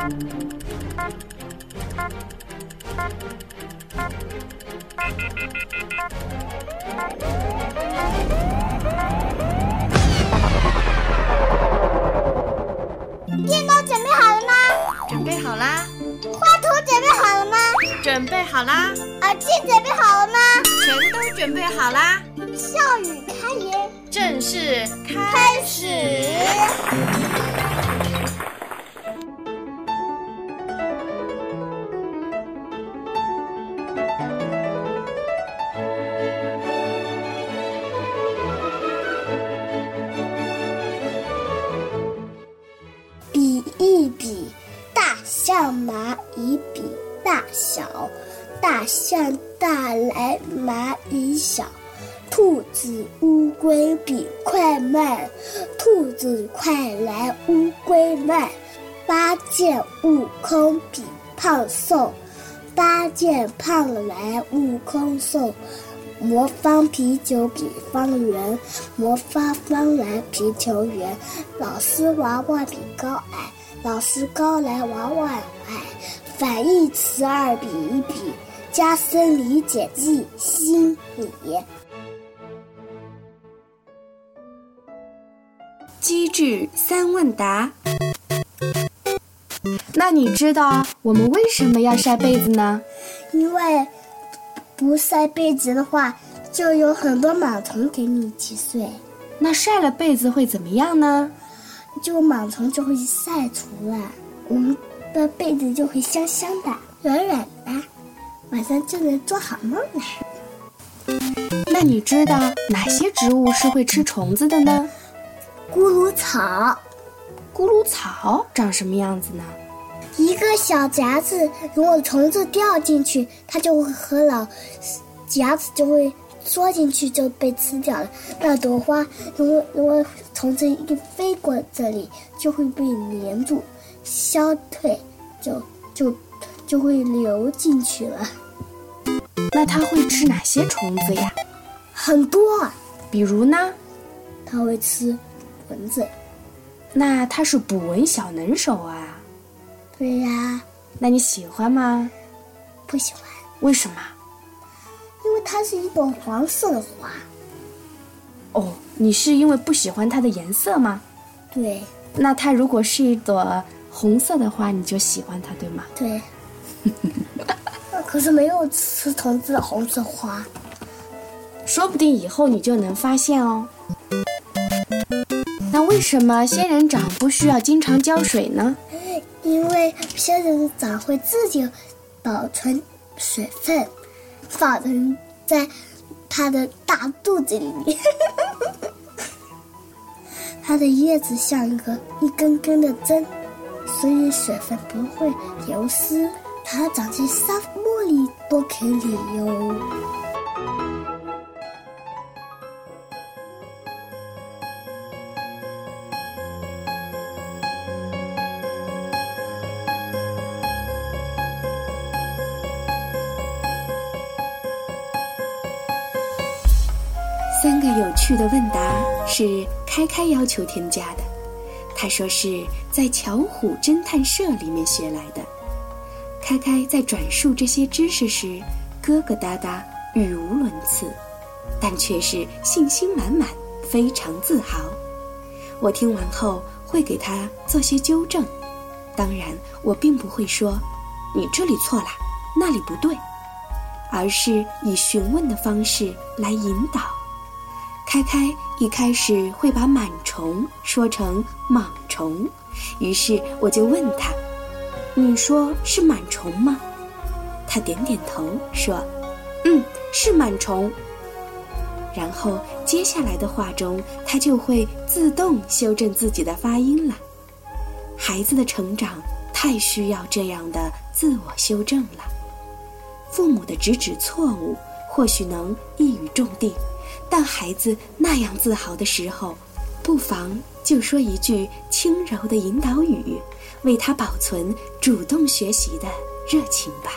电脑准备好了吗？准备好啦！画图准备好了吗？准备好啦！耳机准备好了吗？全都准备好啦！笑语开言，正式开开始。小，大象大来蚂蚁小，兔子乌龟比快慢，兔子快来乌龟慢，八戒悟空比胖瘦，八戒胖来悟空瘦。魔方啤酒比方圆，魔方方来皮球圆。老师娃娃比高矮，老师高来娃娃矮。反义词二比一比，加深理解记心理。机智三问答。那你知道我们为什么要晒被子呢？因为不晒被子的话，就有很多螨虫给你一起睡，那晒了被子会怎么样呢？就螨虫就会晒出来，我们的被子就会香香的、软软的，晚上就能做好梦了。那你知道哪些植物是会吃虫子的呢？咕噜草，咕噜草长什么样子呢？一个小夹子，如果虫子掉进去，它就会和老夹子就会缩进去，就被吃掉了。那朵花，如果如果虫子一飞过这里，就会被粘住，消退，就就就会流进去了。那它会吃哪些虫子呀？很多，比如呢？它会吃蚊子。那它是捕蚊小能手啊。对呀，那你喜欢吗？不喜欢，为什么？因为它是一朵黄色的花。哦，你是因为不喜欢它的颜色吗？对那它如果是一朵红色的花，你就喜欢它，对吗？对。可是没有吃虫子的红色花。说不定以后你就能发现哦。那为什么仙人掌不需要经常浇水呢？因为仙人掌会自己保存水分，保存在它的大肚子里面。它的叶子像一个一根根的针，所以水分不会流失。它长在沙漠里都可以哟。三个有趣的问答是开开要求添加的，他说是在巧虎侦探社里面学来的。开开在转述这些知识时，疙疙瘩瘩，语无伦次，但却是信心满满，非常自豪。我听完后会给他做些纠正，当然我并不会说你这里错了，那里不对，而是以询问的方式来引导。开开一开始会把螨虫说成蟒虫，于是我就问他：“你说是螨虫吗？”他点点头说：“嗯，是螨虫。”然后接下来的话中，他就会自动修正自己的发音了。孩子的成长太需要这样的自我修正了。父母的直指错误，或许能一语中的。当孩子那样自豪的时候，不妨就说一句轻柔的引导语，为他保存主动学习的热情吧。